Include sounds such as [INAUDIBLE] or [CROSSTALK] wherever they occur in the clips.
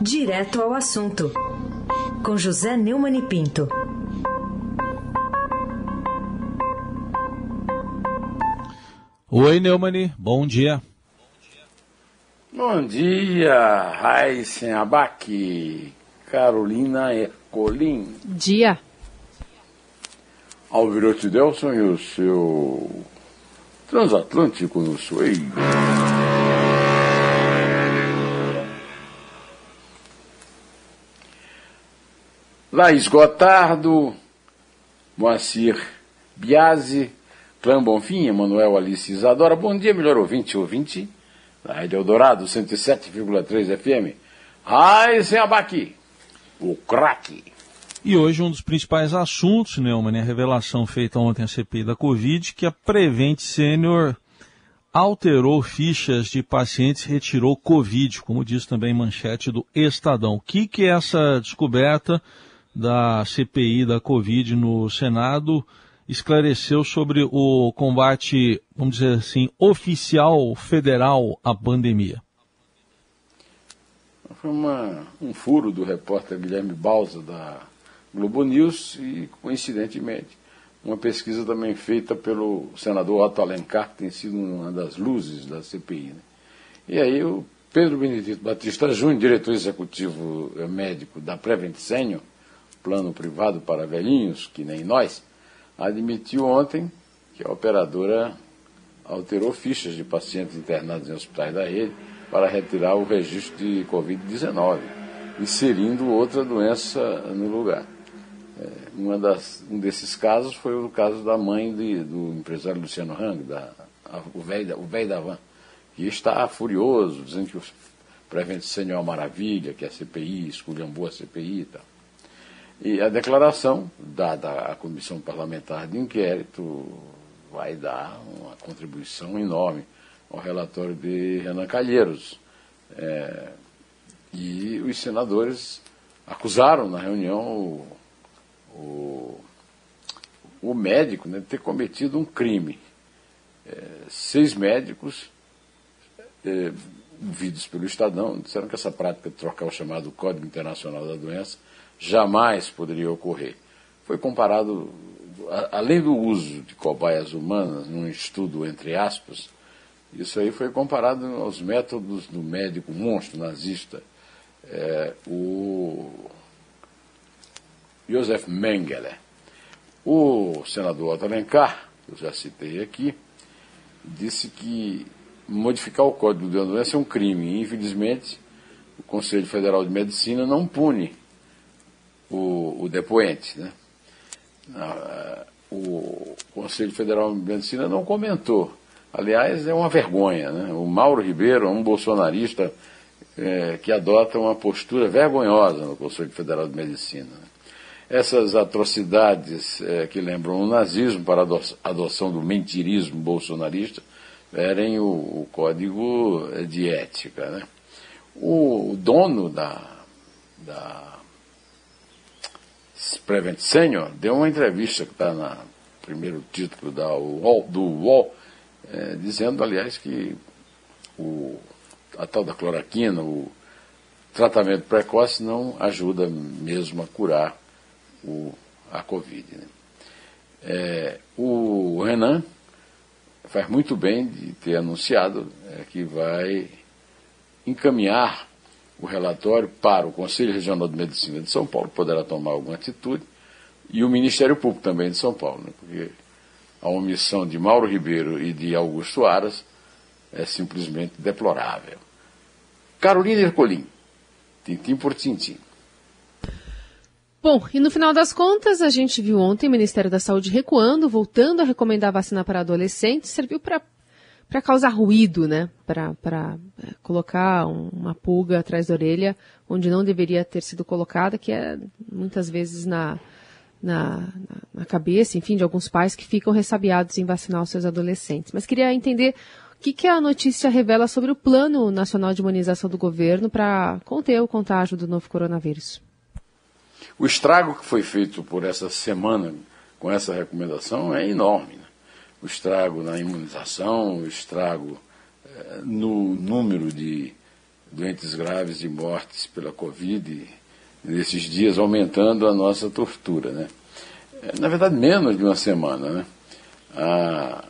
Direto ao assunto, com José Neumann e Pinto. Oi, Neumani, bom dia. Bom dia, Raíssen Abac, Carolina Ercolim. Dia. Alvirote Delson e o seu transatlântico no Suez. Laís Gotardo, Moacir Biasi, Clã Bonfim, Emanuel Alice Isadora. Bom dia, melhor ouvinte, ouvinte da Rádio Eldorado, 107,3 FM. Raizen Abaqui, o craque. E hoje um dos principais assuntos, Neumann, é a revelação feita ontem à CPI da Covid, que a Prevent Senior alterou fichas de pacientes e retirou Covid, como diz também manchete do Estadão. O que, que é essa descoberta da CPI da Covid no Senado esclareceu sobre o combate, vamos dizer assim, oficial federal à pandemia? Foi uma, um furo do repórter Guilherme Balsa da Globo News e, coincidentemente, uma pesquisa também feita pelo senador Otto Alencar, que tem sido uma das luzes da CPI. Né? E aí o Pedro Benedito Batista Júnior, diretor executivo eh, médico da Prevent Senior, plano privado para velhinhos, que nem nós, admitiu ontem que a operadora alterou fichas de pacientes internados em hospitais da rede para retirar o registro de Covid-19, inserindo outra doença no lugar. É, uma das, um desses casos foi o caso da mãe de, do empresário Luciano Hang, da, a, o velho da van, que está furioso, dizendo que o Prevent Senior é uma maravilha, que a CPI esculhambou a CPI e tal. E a declaração dada à Comissão Parlamentar de Inquérito vai dar uma contribuição enorme ao relatório de Renan Calheiros. É, e os senadores acusaram na reunião o, o, o médico né, de ter cometido um crime. É, seis médicos, é, ouvidos pelo Estadão, disseram que essa prática de trocar o chamado Código Internacional da Doença jamais poderia ocorrer. Foi comparado, além do uso de cobaias humanas, num estudo entre aspas, isso aí foi comparado aos métodos do médico monstro nazista, é, o Josef Mengele. O senador Otto Alencar, que eu já citei aqui, disse que modificar o Código de Doença é um crime. Infelizmente, o Conselho Federal de Medicina não pune o, o depoente. Né? Ah, o Conselho Federal de Medicina não comentou. Aliás, é uma vergonha. Né? O Mauro Ribeiro é um bolsonarista é, que adota uma postura vergonhosa no Conselho Federal de Medicina. Né? Essas atrocidades é, que lembram o nazismo para a adoção do mentirismo bolsonarista ferem o, o, código de ética. Né? O dono da, da Prevent Senior deu uma entrevista que está no primeiro título da UOL, do UOL, é, dizendo, aliás, que o, a tal da cloroquina, o tratamento precoce não ajuda mesmo a curar o, a Covid. Né? É, o Renan faz muito bem de ter anunciado é, que vai encaminhar o relatório para o Conselho Regional de Medicina de São Paulo, poderá tomar alguma atitude, e o Ministério Público também de São Paulo, né, porque a omissão de Mauro Ribeiro e de Augusto Aras é simplesmente deplorável. Carolina Ercolim, tintim por tintim. Bom, e no final das contas, a gente viu ontem o Ministério da Saúde recuando, voltando a recomendar a vacina para adolescentes, serviu para para causar ruído, né? Para é, colocar um, uma pulga atrás da orelha onde não deveria ter sido colocada, que é muitas vezes na, na, na cabeça, enfim, de alguns pais que ficam ressabiados em vacinar os seus adolescentes. Mas queria entender o que, que a notícia revela sobre o Plano Nacional de Imunização do governo para conter o contágio do novo coronavírus. O estrago que foi feito por essa semana com essa recomendação é enorme o estrago na imunização, o estrago eh, no número de doentes graves e mortes pela Covid, nesses dias aumentando a nossa tortura. Né? Na verdade, menos de uma semana. Né? A,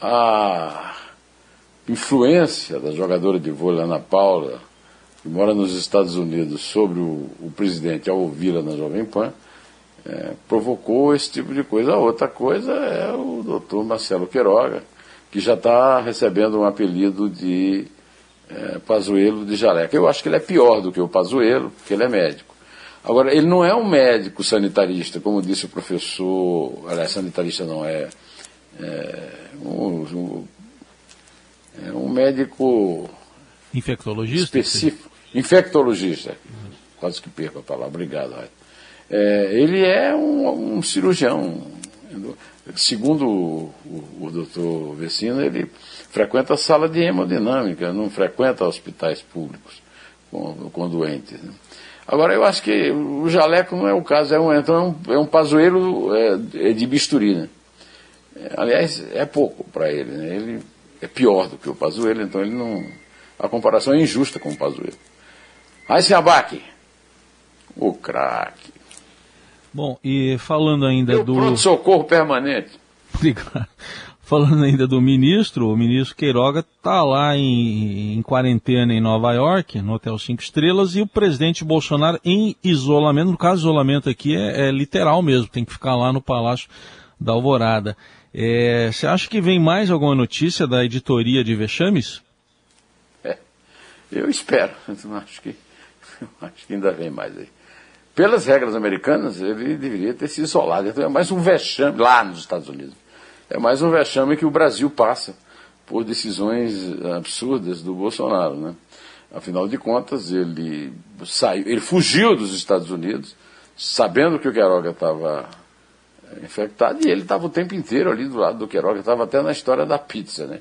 a influência da jogadora de vôlei Ana Paula, que mora nos Estados Unidos, sobre o, o presidente ao ouvi-la na Jovem Pan, é, provocou esse tipo de coisa. A outra coisa é o doutor Marcelo Queiroga, que já está recebendo um apelido de é, Pazuelo de Jaleca. Eu acho que ele é pior do que o Pazuelo, porque ele é médico. Agora, ele não é um médico sanitarista, como disse o professor, aliás, sanitarista não é, é um, um, é um médico infectologista específico, infectologista, uhum. quase que perco a palavra, obrigado. É, ele é um, um cirurgião, segundo o, o, o doutor Vecina, ele frequenta a sala de hemodinâmica, não frequenta hospitais públicos com, com doentes. Né? Agora, eu acho que o jaleco não é o caso, é um, então é um, é um pazoeiro é, é de bisturi. Né? É, aliás, é pouco para ele. Né? Ele é pior do que o pazoeiro, então ele não. A comparação é injusta com o pazoeiro. Aí se abaque. O craque. Bom, e falando ainda do. Pronto-socorro permanente. [LAUGHS] Obrigado. Falando ainda do ministro, o ministro Queiroga está lá em, em, quarentena em Nova York, no Hotel Cinco Estrelas, e o presidente Bolsonaro em isolamento. No caso, isolamento aqui é, é literal mesmo, tem que ficar lá no Palácio da Alvorada. É, você acha que vem mais alguma notícia da editoria de Vexames? É, eu espero. [LAUGHS] Acho que, [LAUGHS] acho que ainda vem mais aí. Pelas regras americanas, ele deveria ter se isolado. Então é mais um vexame lá nos Estados Unidos é mais um vexame que o Brasil passa por decisões absurdas do Bolsonaro, né? Afinal de contas, ele saiu, ele fugiu dos Estados Unidos, sabendo que o Queiroga estava é, infectado, e ele estava o tempo inteiro ali do lado do Queiroga, estava até na história da pizza, né?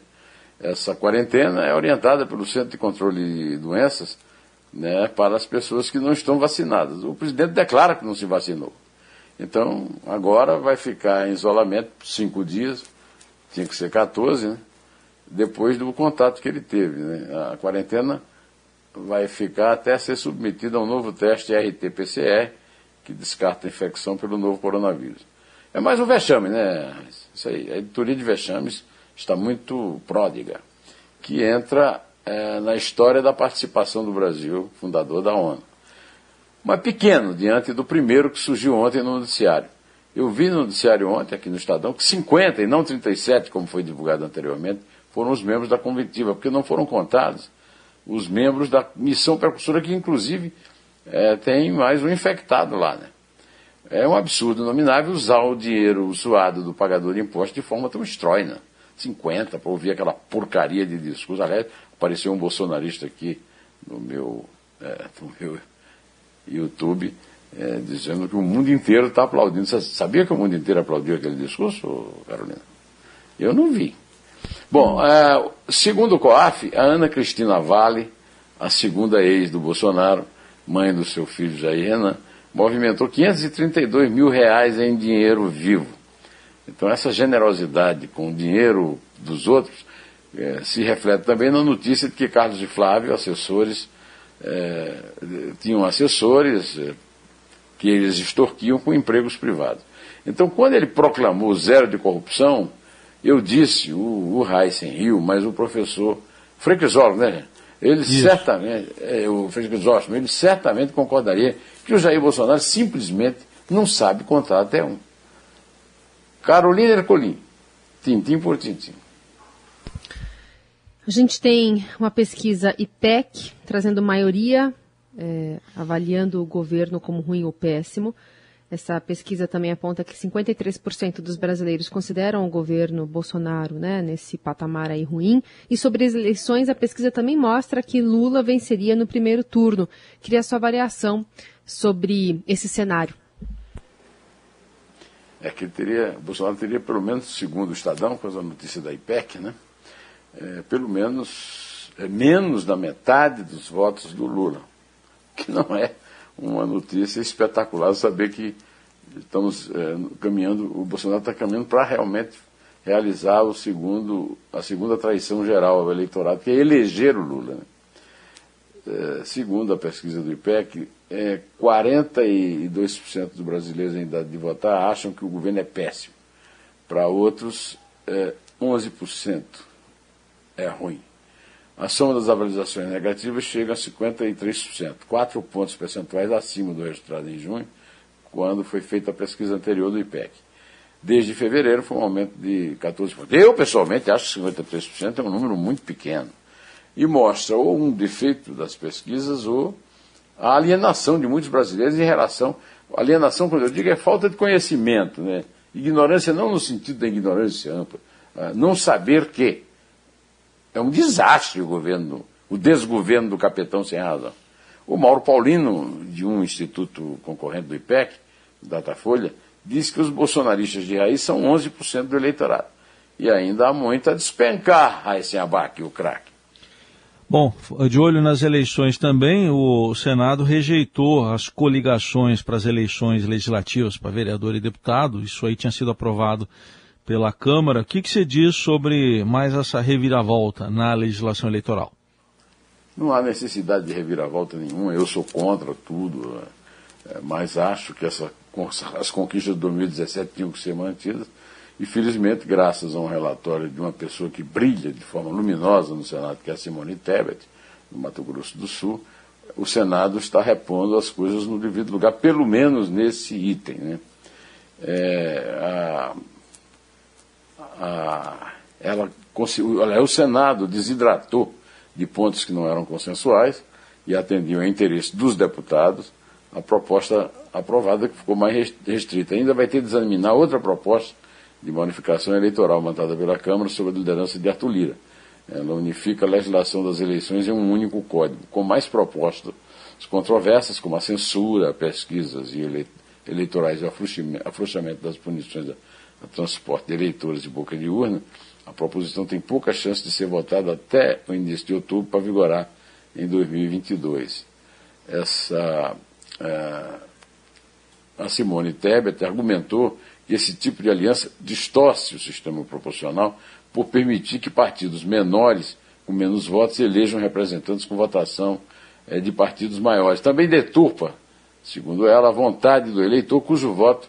Essa quarentena é orientada pelo Centro de Controle de Doenças, né, para as pessoas que não estão vacinadas. O presidente declara que não se vacinou. Então, agora vai ficar em isolamento cinco dias, tinha que ser 14, né? Depois do contato que ele teve. Né? A quarentena vai ficar até ser submetida a um novo teste RT-PCR, que descarta a infecção pelo novo coronavírus. É mais um vexame, né? Isso aí. A editoria de vexames está muito pródiga, que entra é, na história da participação do Brasil, fundador da ONU mas pequeno diante do primeiro que surgiu ontem no noticiário. Eu vi no noticiário ontem, aqui no Estadão, que 50 e não 37, como foi divulgado anteriormente, foram os membros da conventiva, porque não foram contados os membros da missão percussora, que inclusive é, tem mais um infectado lá. Né? É um absurdo nominável usar o dinheiro suado do pagador de impostos de forma tão estróina. 50 para ouvir aquela porcaria de discurso. Aliás, apareceu um bolsonarista aqui no meu, é, [LAUGHS] no meu YouTube é, dizendo que o mundo inteiro está aplaudindo. Você sabia que o mundo inteiro aplaudiu aquele discurso, Carolina? Eu não vi. Bom, é, segundo o COAF, a Ana Cristina Vale, a segunda ex do Bolsonaro, mãe do seu filho Jair Renan, movimentou 532 mil reais em dinheiro vivo. Então essa generosidade com o dinheiro dos outros é, se reflete também na notícia de que Carlos e Flávio, assessores, é, tinham assessores é, que eles extorquiam com empregos privados. Então, quando ele proclamou zero de corrupção, eu disse, o, o Heisen riu, mas o professor Frequisólogo, né? Ele Isso. certamente, é, o Frequisólogo, ele certamente concordaria que o Jair Bolsonaro simplesmente não sabe contar até um. Carolina Ercolim, tintim por tintim. A gente tem uma pesquisa IPEC trazendo maioria, é, avaliando o governo como ruim ou péssimo. Essa pesquisa também aponta que 53% dos brasileiros consideram o governo Bolsonaro né, nesse patamar aí ruim. E sobre as eleições, a pesquisa também mostra que Lula venceria no primeiro turno. Queria sua avaliação sobre esse cenário. É que teria, Bolsonaro teria pelo menos, segundo o Estadão, com a notícia da IPEC, né? é, pelo menos é, menos da metade dos votos do Lula, que não é uma notícia espetacular saber que estamos é, caminhando, o Bolsonaro está caminhando para realmente realizar o segundo, a segunda traição geral ao eleitorado, que é eleger o Lula. Né? é, segundo a pesquisa do IPEC, é, 42% dos brasileiros em idade de votar acham que o governo é péssimo. Para outros, é, 11% é ruim. A soma das avaliações negativas chega a 53%, 4 pontos percentuais acima do resultado em junho, quando foi feita a pesquisa anterior do IPEC. Desde fevereiro foi um aumento de 14%. Eu, pessoalmente, acho que 53% é um número muito pequeno. E mostra ou um defeito das pesquisas ou a alienação de muitos brasileiros em relação. Alienação, quando eu digo, é falta de conhecimento. Né? Ignorância não no sentido da ignorância ampla. Ah, não saber que. É um desastre o governo, o desgoverno do capitão sem razão. O Mauro Paulino, de um instituto concorrente do IPEC, Datafolha, diz que os bolsonaristas de raiz são 11% do eleitorado. E ainda há muito a despencar Abac, o craque. Bom, de olho nas eleições também, o Senado rejeitou as coligações para as eleições legislativas para vereador e deputado. Isso aí tinha sido aprovado pela Câmara. O que, que você diz sobre mais essa reviravolta na legislação eleitoral? Não há necessidade de reviravolta nenhuma. Eu sou contra tudo, é, mas acho que essa [LAUGHS] as conquistas de 2017 tinham que ser mantidas. E, felizmente, graças a um relatório de uma pessoa que brilha de forma luminosa no Senado, que é a Simone Tebet, no Mato Grosso do Sul, o Senado está repondo as coisas no devido lugar, pelo menos nesse item. Né? É, a, a, ela olha, o Senado desidratou de pontos que não eram consensuais e atendiam ao interesse dos deputados a proposta aprovada, que ficou mais restrita. Ainda vai ter de examinar outra proposta de modificação eleitoral montada pela Câmara sob a liderança de Arthur Lira. Ela unifica a legislação das eleições em um único código, com mais propostas controversas, como a censura, pesquisas e eleitorais e afrouxamento das punições a, transporte de eleitores de boca de urna. A proposição tem pouca chance de ser votada até o início de outubro para vigorar em 2022. Essa é, a Simone Tebet argumentou esse tipo de aliança distorce o sistema proporcional por permitir que partidos menores, com menos votos, elejam representantes com votação é, de partidos maiores. Também deturpa, segundo ela, a vontade do eleitor cujo voto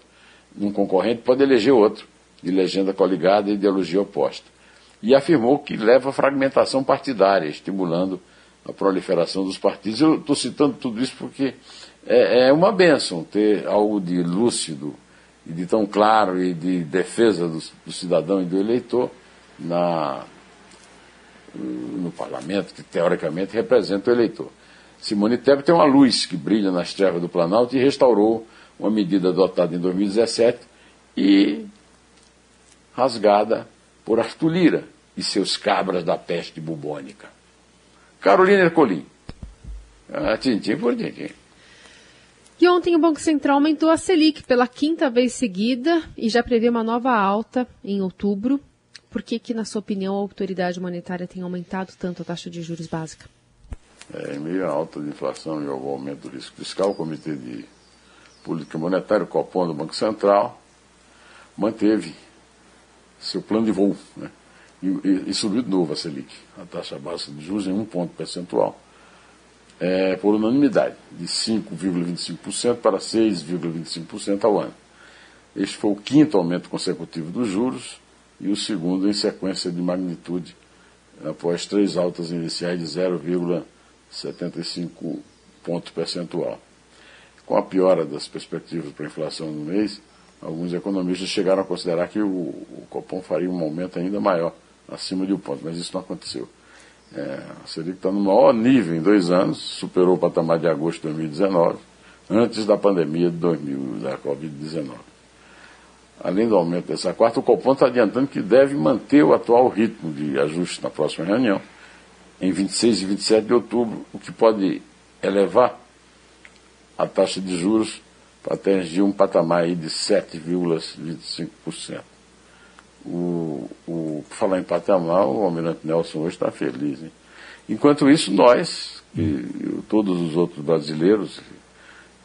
num concorrente pode eleger outro, de legenda coligada e ideologia oposta. E afirmou que leva à fragmentação partidária, estimulando a proliferação dos partidos. Eu estou citando tudo isso porque é, é uma bênção ter algo de lúcido e de tão claro e de defesa do, do cidadão e do eleitor na, no parlamento, que teoricamente representa o eleitor. Simone Tebet tem uma luz que brilha nas trevas do Planalto e restaurou uma medida adotada em 2017 e rasgada por Arthur Lira e seus cabras da peste bubônica. Carolina Ercolim. Ah, tintim por tintim. E ontem o Banco Central aumentou a Selic pela quinta vez seguida e já prevê uma nova alta em outubro. Por que, que, na sua opinião, a autoridade monetária tem aumentado tanto a taxa de juros básica? É, em meio à alta de inflação e ao aumento do risco fiscal, o Comitê de Política Monetária, o Copom do Banco Central, manteve seu plano de voo né? e, e, e subiu de novo a Selic, a taxa básica de juros em um ponto percentual é, por unanimidade, de 5,25% para 6,25% ao ano. Este foi o quinto aumento consecutivo dos juros e o segundo em sequência de magnitude, após três altas iniciais de 0,75 ponto percentual. Com a piora das perspectivas para a inflação no mês, alguns economistas chegaram a considerar que o, o Copom faria um aumento ainda maior, acima de um ponto, mas isso não aconteceu. É, a Selic está no maior nível em dois anos, superou o patamar de agosto de 2019, antes da pandemia de 2000, da Covid-19. Além do aumento dessa quarta, o Copom está adiantando que deve manter o atual ritmo de ajuste na próxima reunião, em 26 e 27 de outubro, o que pode elevar a taxa de juros para atingir um patamar aí de 7,25%. O, o, por falar em patamar, o Almirante Nelson hoje está feliz. Hein? Enquanto isso, nós, e, todos os outros brasileiros,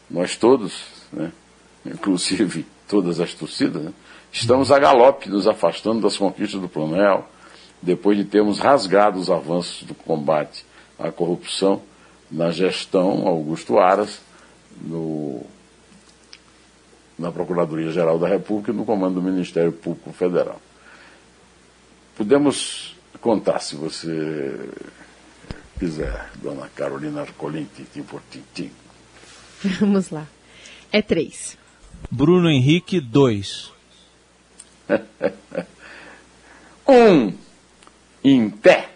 nós todos, né, inclusive todas as torcidas, né, estamos a galope nos afastando das conquistas do Planel, depois de termos rasgado os avanços do combate à corrupção, na gestão Augusto Aras, no, na Procuradoria-Geral da República e no comando do Ministério Público Federal. Podemos contar, se você quiser, dona Carolina Arcolim, tintim por tintim. Vamos lá. É três. Bruno Henrique, dois. [LAUGHS] um, em pé.